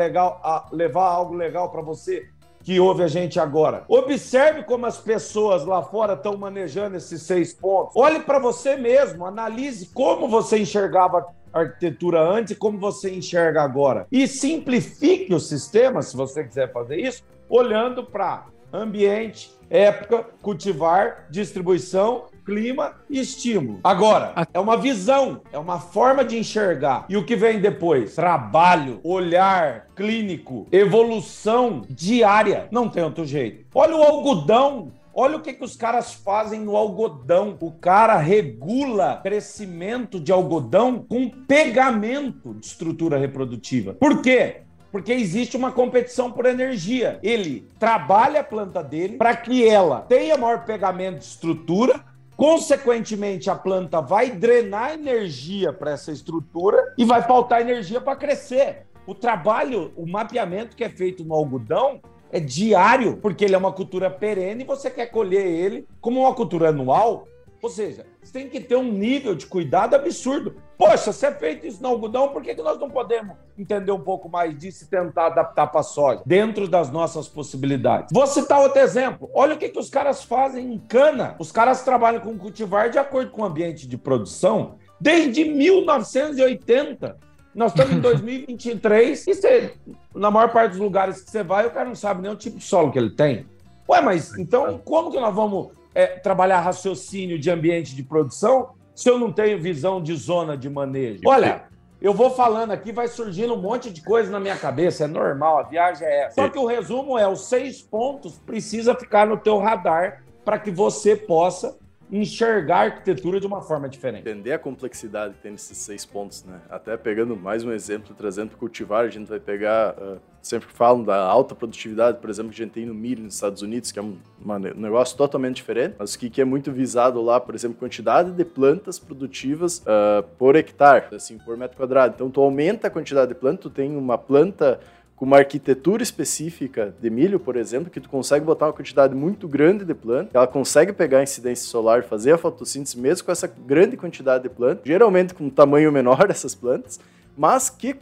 levar algo legal para você que ouve a gente agora. Observe como as pessoas lá fora estão manejando esses seis pontos. Olhe para você mesmo, analise como você enxergava arquitetura antes e como você enxerga agora. E simplifique o sistema, se você quiser fazer isso, olhando para ambiente, época, cultivar, distribuição, clima e estímulo. Agora, é uma visão, é uma forma de enxergar. E o que vem depois? Trabalho, olhar clínico, evolução diária. Não tem outro jeito. Olha o algodão Olha o que, que os caras fazem no algodão. O cara regula crescimento de algodão com pegamento de estrutura reprodutiva. Por quê? Porque existe uma competição por energia. Ele trabalha a planta dele para que ela tenha maior pegamento de estrutura, Consequentemente, a planta vai drenar energia para essa estrutura e vai faltar energia para crescer. O trabalho, o mapeamento que é feito no algodão é diário, porque ele é uma cultura perene e você quer colher ele como uma cultura anual. Ou seja, você tem que ter um nível de cuidado absurdo. Poxa, se é feito isso no algodão, por que, que nós não podemos entender um pouco mais disso e tentar adaptar para a soja? Dentro das nossas possibilidades. Vou citar outro exemplo. Olha o que, que os caras fazem em cana. Os caras trabalham com cultivar de acordo com o ambiente de produção desde 1980. Nós estamos em 2023 e você, na maior parte dos lugares que você vai, o cara não sabe nem o tipo de solo que ele tem. Ué, mas então como que nós vamos é, trabalhar raciocínio de ambiente de produção se eu não tenho visão de zona de manejo? Olha, eu vou falando aqui, vai surgindo um monte de coisa na minha cabeça, é normal, a viagem é essa. Só que o resumo é, os seis pontos precisa ficar no teu radar para que você possa enxergar a arquitetura de uma forma diferente. Entender a complexidade que tem nesses seis pontos, né? Até pegando mais um exemplo, trazendo para cultivar, a gente vai pegar, uh, sempre falam da alta produtividade, por exemplo, que a gente tem no milho nos Estados Unidos, que é um, um negócio totalmente diferente, mas que, que é muito visado lá, por exemplo, quantidade de plantas produtivas uh, por hectare, assim, por metro quadrado. Então, tu aumenta a quantidade de plantas, tu tem uma planta com uma arquitetura específica de milho, por exemplo, que tu consegue botar uma quantidade muito grande de planta, ela consegue pegar a incidência solar, fazer a fotossíntese mesmo com essa grande quantidade de planta, geralmente com um tamanho menor dessas plantas, mas que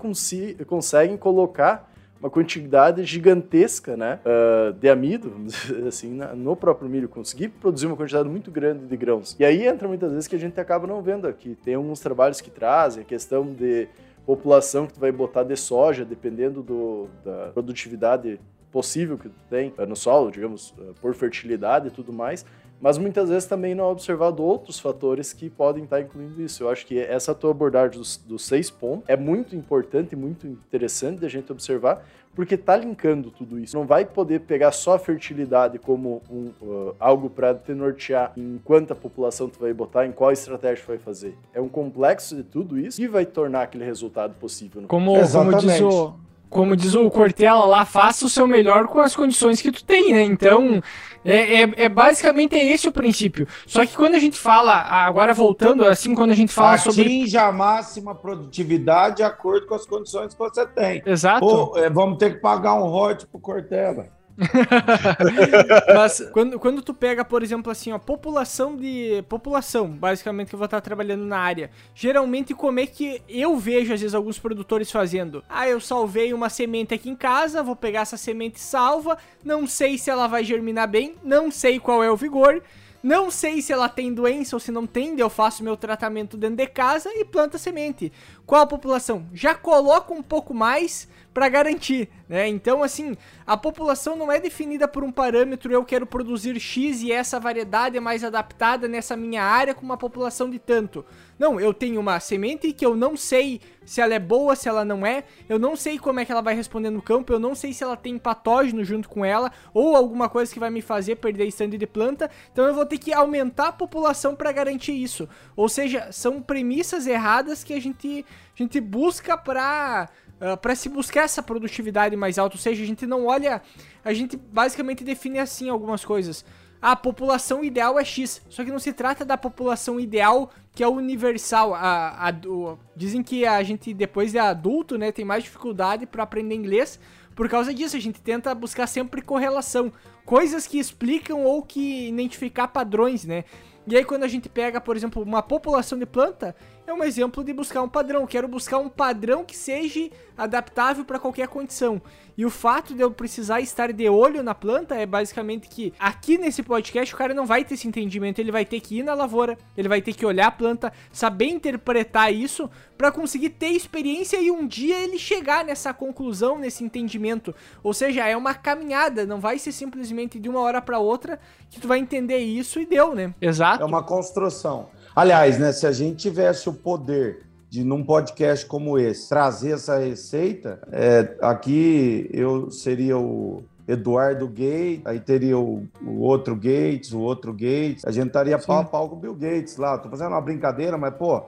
conseguem colocar uma quantidade gigantesca né, uh, de amido, assim, no próprio milho, conseguir produzir uma quantidade muito grande de grãos. E aí entra muitas vezes que a gente acaba não vendo aqui. Tem alguns trabalhos que trazem a questão de população que tu vai botar de soja, dependendo do, da produtividade possível que tu tem eh, no solo, digamos, eh, por fertilidade e tudo mais, mas muitas vezes também não é observado outros fatores que podem estar incluindo isso. Eu acho que essa tua abordagem dos, dos seis pontos é muito importante e muito interessante da gente observar, porque tá linkando tudo isso. Não vai poder pegar só a fertilidade como um, uh, algo para te nortear em quanta população tu vai botar, em qual estratégia tu vai fazer. É um complexo de tudo isso e vai tornar aquele resultado possível. Como, como diz o como diz o Cortella lá, faça o seu melhor com as condições que tu tem, né? Então, É, é, é, basicamente esse o princípio. Só que quando a gente fala, agora voltando, assim, quando a gente fala Atinja sobre. Atinja a máxima produtividade de acordo com as condições que você tem. Exato. Ou, é, vamos ter que pagar um hot pro Cortella. Mas quando, quando tu pega, por exemplo, assim, ó, população de. População, basicamente, que eu vou estar trabalhando na área. Geralmente, como é que eu vejo, às vezes, alguns produtores fazendo? Ah, eu salvei uma semente aqui em casa, vou pegar essa semente salva, não sei se ela vai germinar bem, não sei qual é o vigor. Não sei se ela tem doença ou se não tem, eu faço meu tratamento dentro de casa e planta semente. Qual a população? Já coloca um pouco mais para garantir, né? Então, assim, a população não é definida por um parâmetro, eu quero produzir X e essa variedade é mais adaptada nessa minha área com uma população de tanto. Não, eu tenho uma semente que eu não sei se ela é boa, se ela não é, eu não sei como é que ela vai responder no campo, eu não sei se ela tem patógeno junto com ela ou alguma coisa que vai me fazer perder stand de planta, então eu vou ter que aumentar a população para garantir isso. Ou seja, são premissas erradas que a gente, a gente busca para ah, para se buscar essa produtividade mais alta. Ou seja, a gente não olha. A gente basicamente define assim algumas coisas. A população ideal é X. Só que não se trata da população ideal que é universal. A, a, o, dizem que a gente, depois de adulto, né, tem mais dificuldade para aprender inglês. Por causa disso, a gente tenta buscar sempre correlação. Coisas que explicam ou que identificar padrões, né? E aí quando a gente pega, por exemplo, uma população de planta, é um exemplo de buscar um padrão. Quero buscar um padrão que seja adaptável para qualquer condição. E o fato de eu precisar estar de olho na planta é basicamente que aqui nesse podcast o cara não vai ter esse entendimento, ele vai ter que ir na lavoura, ele vai ter que olhar a planta, saber interpretar isso para conseguir ter experiência e um dia ele chegar nessa conclusão, nesse entendimento. Ou seja, é uma caminhada, não vai ser simplesmente de uma hora para outra que tu vai entender isso e deu, né? Exato. É uma construção. Aliás, né, se a gente tivesse o poder de, num podcast como esse, trazer essa receita, é, aqui eu seria o Eduardo Gates, aí teria o, o, outro Gates, o outro Gates, a gente estaria Sim. pau a pau com o Bill Gates lá. Tô fazendo uma brincadeira, mas, pô,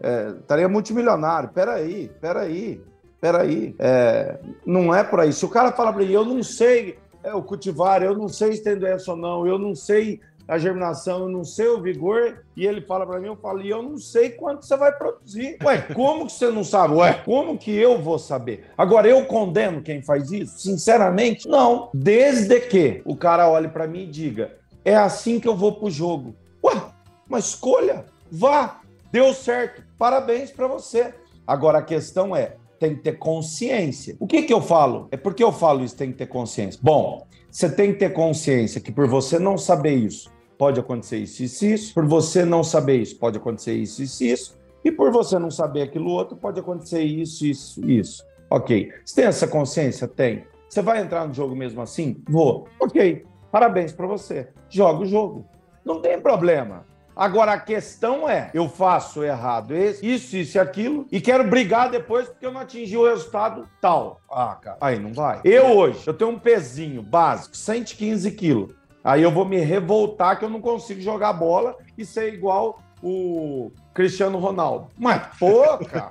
é, estaria multimilionário. Peraí, peraí, peraí. É, não é por aí. Se o cara fala para mim, eu não sei é, o cultivar, eu não sei estender essa ou não, eu não sei a germinação, eu não sei o vigor, e ele fala para mim, eu falo, e eu não sei quanto você vai produzir. Ué, como que você não sabe? Ué, como que eu vou saber? Agora, eu condeno quem faz isso? Sinceramente, não. Desde que o cara olhe para mim e diga, é assim que eu vou pro jogo. Ué, uma escolha, vá, deu certo, parabéns para você. Agora, a questão é, tem que ter consciência. O que que eu falo? É porque eu falo isso, tem que ter consciência. Bom, você tem que ter consciência que por você não saber isso, pode acontecer isso isso, isso. Por você não saber isso, pode acontecer isso isso, isso. E por você não saber aquilo outro, pode acontecer isso, isso, isso. Ok. Você tem essa consciência? Tem. Você vai entrar no jogo mesmo assim? Vou. Ok. Parabéns para você. Joga o jogo. Não tem problema. Agora a questão é: eu faço errado esse, isso, isso e aquilo, e quero brigar depois porque eu não atingi o resultado tal. Ah, cara, aí não vai. Eu hoje, eu tenho um pezinho básico, 115 quilos. Aí eu vou me revoltar que eu não consigo jogar bola e ser igual o Cristiano Ronaldo. Mas, pô, cara,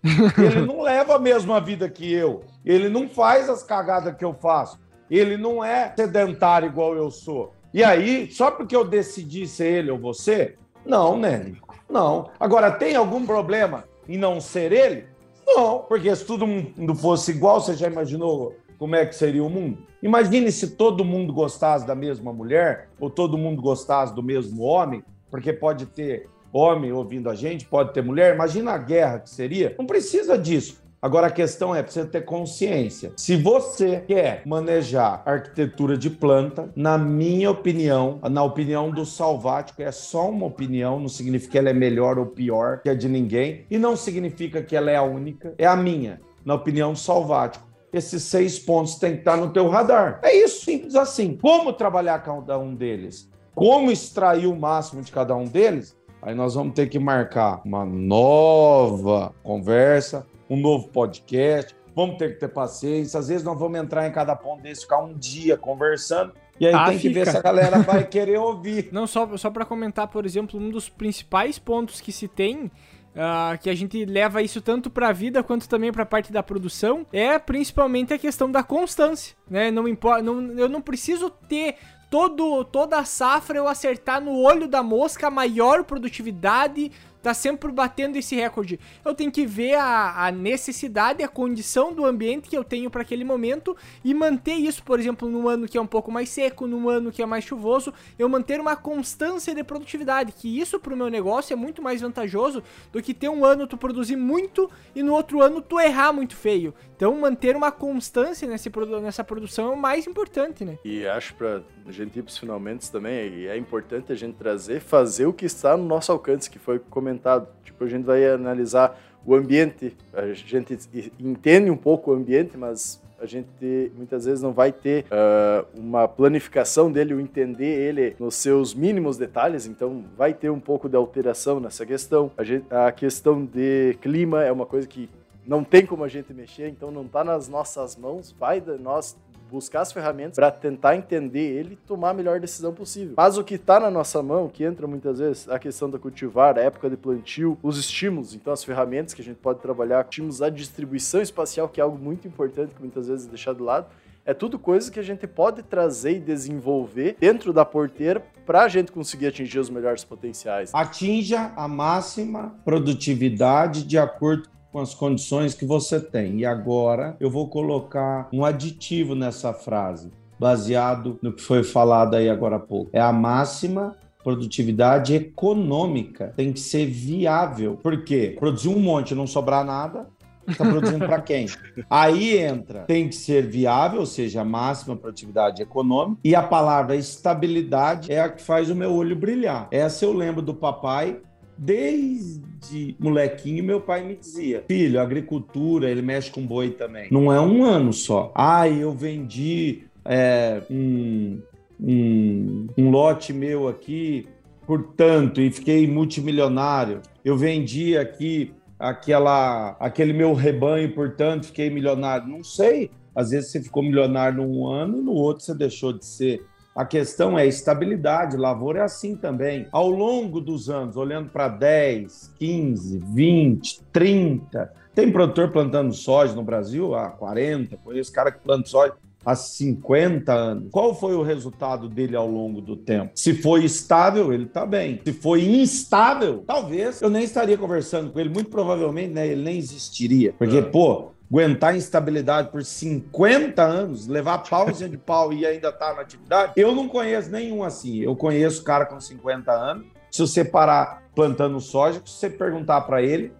ele não leva a mesma vida que eu. Ele não faz as cagadas que eu faço. Ele não é sedentário igual eu sou. E aí, só porque eu decidi ser ele ou você? Não, né? Não. Agora, tem algum problema em não ser ele? Não, porque se todo mundo fosse igual, você já imaginou como é que seria o mundo? Imagine se todo mundo gostasse da mesma mulher, ou todo mundo gostasse do mesmo homem, porque pode ter homem ouvindo a gente, pode ter mulher. Imagina a guerra que seria. Não precisa disso. Agora a questão é precisa ter consciência. Se você quer manejar arquitetura de planta, na minha opinião, na opinião do Salvático, é só uma opinião, não significa que ela é melhor ou pior que a de ninguém, e não significa que ela é a única, é a minha, na opinião do Salvático esses seis pontos têm que estar no teu radar. É isso, simples assim. Como trabalhar cada um deles? Como extrair o máximo de cada um deles? Aí nós vamos ter que marcar uma nova conversa, um novo podcast. Vamos ter que ter paciência. Às vezes nós vamos entrar em cada ponto desse, ficar um dia conversando. E aí ah, tem que ver se a galera vai querer ouvir. Não, só, só para comentar, por exemplo, um dos principais pontos que se tem Uh, que a gente leva isso tanto para a vida quanto também para a parte da produção, é principalmente a questão da constância, né? Não importa, não, eu não preciso ter todo, toda a safra eu acertar no olho da mosca maior produtividade tá sempre batendo esse recorde. Eu tenho que ver a, a necessidade, a condição do ambiente que eu tenho para aquele momento e manter isso, por exemplo, num ano que é um pouco mais seco, num ano que é mais chuvoso, eu manter uma constância de produtividade, que isso pro meu negócio é muito mais vantajoso do que ter um ano tu produzir muito e no outro ano tu errar muito feio. Então manter uma constância nesse, nessa produção é o mais importante, né? E acho para a gente ir para os finalmente também, é importante a gente trazer, fazer o que está no nosso alcance, que foi comentado. Tipo, a gente vai analisar o ambiente, a gente entende um pouco o ambiente, mas a gente muitas vezes não vai ter uh, uma planificação dele, o entender ele nos seus mínimos detalhes, então vai ter um pouco de alteração nessa questão. A, gente, a questão de clima é uma coisa que não tem como a gente mexer, então não está nas nossas mãos, vai de nós buscar as ferramentas para tentar entender ele e tomar a melhor decisão possível. Mas o que está na nossa mão, que entra muitas vezes, a questão da cultivar, a época de plantio, os estímulos, então as ferramentas que a gente pode trabalhar, estímulos à distribuição espacial, que é algo muito importante que muitas vezes é deixado de lado, é tudo coisa que a gente pode trazer e desenvolver dentro da porteira para a gente conseguir atingir os melhores potenciais. Atinja a máxima produtividade de acordo com as condições que você tem. E agora eu vou colocar um aditivo nessa frase, baseado no que foi falado aí agora há pouco. É a máxima produtividade econômica. Tem que ser viável. Por quê? Produzir um monte e não sobrar nada, Está produzindo para quem? Aí entra, tem que ser viável, ou seja, a máxima produtividade econômica, e a palavra estabilidade é a que faz o meu olho brilhar. Essa eu lembro do papai desde molequinho, meu pai me dizia: Filho, agricultura, ele mexe com boi também. Não é um ano só. Ah, eu vendi é, um, um, um lote meu aqui por tanto e fiquei multimilionário. Eu vendi aqui aquela, aquele meu rebanho, portanto, fiquei milionário. Não sei. Às vezes você ficou milionário num ano e no outro você deixou de ser. A questão é estabilidade, lavoura é assim também. Ao longo dos anos, olhando para 10, 15, 20, 30, tem produtor plantando soja no Brasil há 40, conheço cara que planta soja há 50 anos. Qual foi o resultado dele ao longo do tempo? Se foi estável, ele está bem. Se foi instável, talvez eu nem estaria conversando com ele. Muito provavelmente né, ele nem existiria. Porque, é. pô, aguentar instabilidade por 50 anos, levar pausa de pau e ainda tá na atividade, eu não conheço nenhum assim. Eu conheço cara com 50 anos. Se você parar plantando soja, se você perguntar para ele,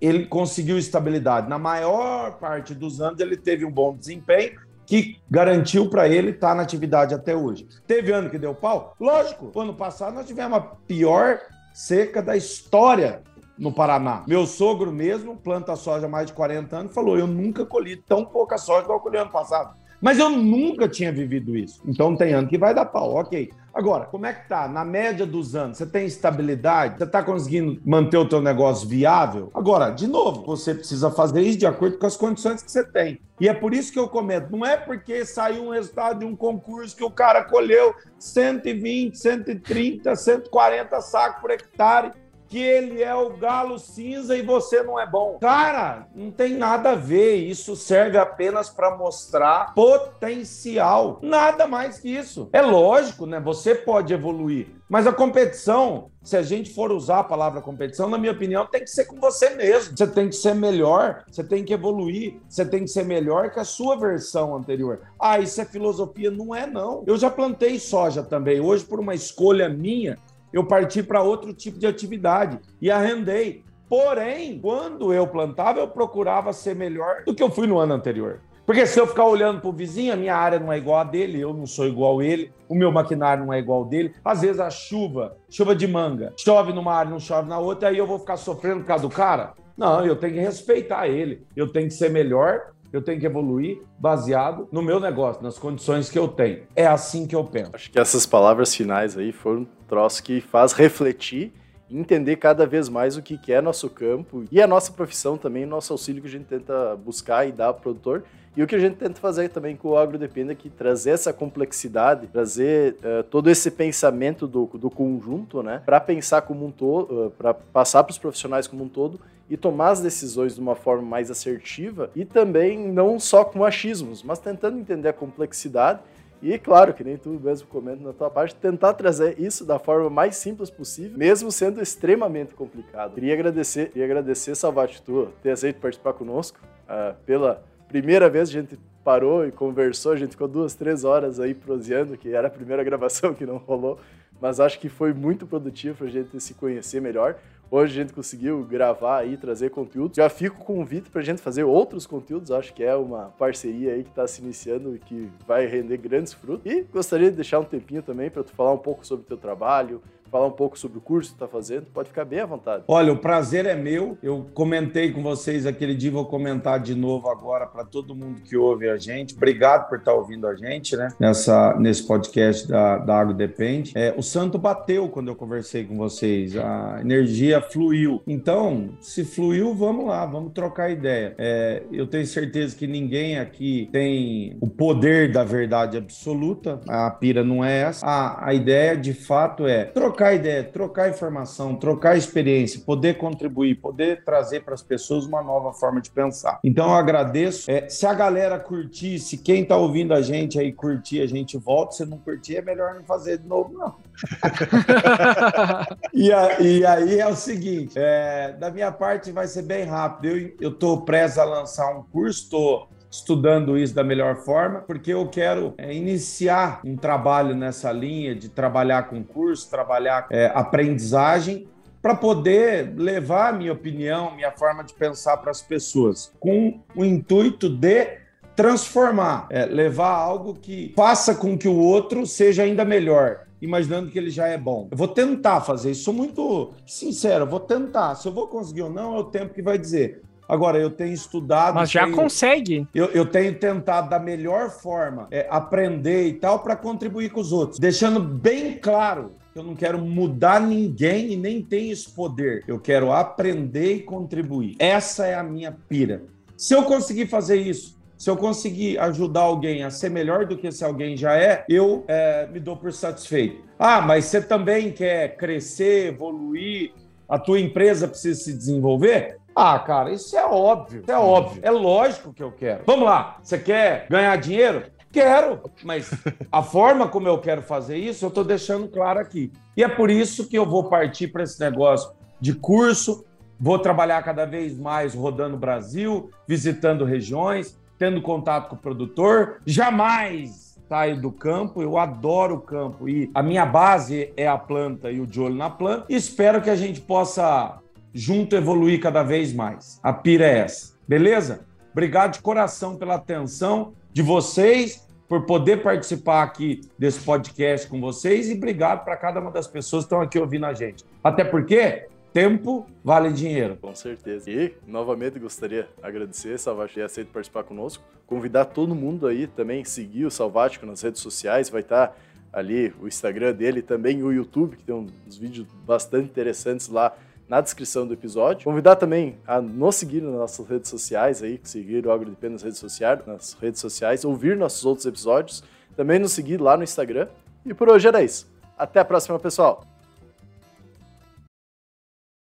ele conseguiu estabilidade. Na maior parte dos anos, ele teve um bom desempenho que garantiu para ele estar tá na atividade até hoje. Teve ano que deu pau? Lógico. Ano passado nós tivemos a pior seca da história no Paraná. Meu sogro mesmo planta soja há mais de 40 anos falou: eu nunca colhi tão pouca soja igual eu colhi ano passado. Mas eu nunca tinha vivido isso. Então tem ano que vai dar pau, ok. Agora, como é que tá? Na média dos anos, você tem estabilidade? Você está conseguindo manter o teu negócio viável? Agora, de novo, você precisa fazer isso de acordo com as condições que você tem. E é por isso que eu comento, não é porque saiu um resultado de um concurso que o cara colheu 120, 130, 140 sacos por hectare que ele é o galo cinza e você não é bom. Cara, não tem nada a ver. Isso serve apenas para mostrar potencial. Nada mais que isso. É lógico, né? Você pode evoluir. Mas a competição, se a gente for usar a palavra competição, na minha opinião, tem que ser com você mesmo. Você tem que ser melhor, você tem que evoluir, você tem que ser melhor que a sua versão anterior. Ah, isso é filosofia? Não é, não. Eu já plantei soja também. Hoje, por uma escolha minha, eu parti para outro tipo de atividade e arrendei. Porém, quando eu plantava, eu procurava ser melhor do que eu fui no ano anterior. Porque se eu ficar olhando para o vizinho, a minha área não é igual a dele, eu não sou igual a ele, o meu maquinário não é igual dele. Às vezes a chuva, chuva de manga, chove numa área, não chove na outra, aí eu vou ficar sofrendo por causa do cara? Não, eu tenho que respeitar ele, eu tenho que ser melhor eu tenho que evoluir baseado no meu negócio, nas condições que eu tenho. É assim que eu penso. Acho que essas palavras finais aí foram um troço que faz refletir entender cada vez mais o que é nosso campo e a nossa profissão também, o nosso auxílio que a gente tenta buscar e dar ao produtor. E o que a gente tenta fazer também com o AgroDepende é que trazer essa complexidade, trazer uh, todo esse pensamento do, do conjunto, né, para pensar como um todo, uh, para passar para os profissionais como um todo e tomar as decisões de uma forma mais assertiva e também não só com achismos, mas tentando entender a complexidade E, claro, que nem tu mesmo comenta na tua parte, tentar trazer isso da forma mais simples possível, mesmo sendo extremamente complicado. Queria agradecer, queria agradecer, Salvati, tu ter aceito participar conosco. Uh, pela primeira vez a gente parou e conversou, a gente ficou duas, três horas aí proseando, que era a primeira gravação que não rolou, mas acho que foi muito produtivo para a gente se conhecer melhor. Hoje a gente conseguiu gravar e trazer conteúdo. Já fico com o convite para a gente fazer outros conteúdos. Acho que é uma parceria aí que está se iniciando e que vai render grandes frutos. E gostaria de deixar um tempinho também para tu falar um pouco sobre o teu trabalho, falar um pouco sobre o curso que está fazendo, pode ficar bem à vontade. Olha, o prazer é meu. Eu comentei com vocês aquele dia, vou comentar de novo agora para todo mundo que ouve a gente. Obrigado por estar tá ouvindo a gente, né? Nessa, nesse podcast da, da Água Depende. É, o santo bateu quando eu conversei com vocês, a energia fluiu. Então, se fluiu, vamos lá, vamos trocar ideia. É, eu tenho certeza que ninguém aqui tem o poder da verdade absoluta, a pira não é essa. A, a ideia, de fato, é trocar trocar ideia, trocar informação, trocar experiência, poder contribuir, poder trazer para as pessoas uma nova forma de pensar. Então eu agradeço. É, se a galera curtir, se quem está ouvindo a gente aí curtir, a gente volta. Se não curtir, é melhor não fazer de novo, não. e, a, e, aí é o seguinte: é, da minha parte vai ser bem rápido. Eu estou prestes a lançar um curso, estou estudando isso da melhor forma, porque eu quero é, iniciar um trabalho nessa linha de trabalhar com curso, trabalhar é, aprendizagem para poder levar a minha opinião, minha forma de pensar para as pessoas, com o intuito de transformar, é, levar algo que faça com que o outro seja ainda melhor, imaginando que ele já é bom. Eu vou tentar fazer isso, sou muito sincero, vou tentar. Se eu vou conseguir ou não, é o tempo que vai dizer. Agora, eu tenho estudado. Mas já tenho, consegue. Eu, eu, tenho tentado da melhor forma é, aprender e tal para contribuir com os outros, deixando bem claro que eu não quero mudar ninguém e nem tenho esse poder. Eu quero aprender e contribuir. Essa é a minha pira. Se eu conseguir fazer isso, se eu conseguir ajudar alguém a ser melhor do que esse alguém já é, eu é, me dou por satisfeito. Ah, mas você também quer crescer, evoluir, a tua empresa precisa se desenvolver? Ah, cara, isso é óbvio. Isso é óbvio. É lógico que eu quero. Vamos lá. Você quer ganhar dinheiro? Quero, mas a forma como eu quero fazer isso, eu estou deixando claro aqui. E é por isso que eu vou partir para esse negócio de curso, vou trabalhar cada vez mais rodando o Brasil, visitando regiões, tendo contato com o produtor. Jamais saio do campo, eu adoro o campo e a minha base é a planta e o de olho na planta. Espero que a gente possa junto evoluir cada vez mais. A pira é essa. Beleza? Obrigado de coração pela atenção de vocês, por poder participar aqui desse podcast com vocês e obrigado para cada uma das pessoas que estão aqui ouvindo a gente. Até porque tempo vale dinheiro. Com certeza. E, novamente, gostaria de agradecer, Salvático, ter aceito participar conosco. Convidar todo mundo aí também, seguir o Salvático nas redes sociais, vai estar ali o Instagram dele, também o YouTube, que tem uns vídeos bastante interessantes lá na descrição do episódio. Convidar também a nos seguir nas nossas redes sociais aí, seguir o AgroDP nas redes sociais, nas redes sociais, ouvir nossos outros episódios, também nos seguir lá no Instagram. E por hoje era isso. Até a próxima, pessoal!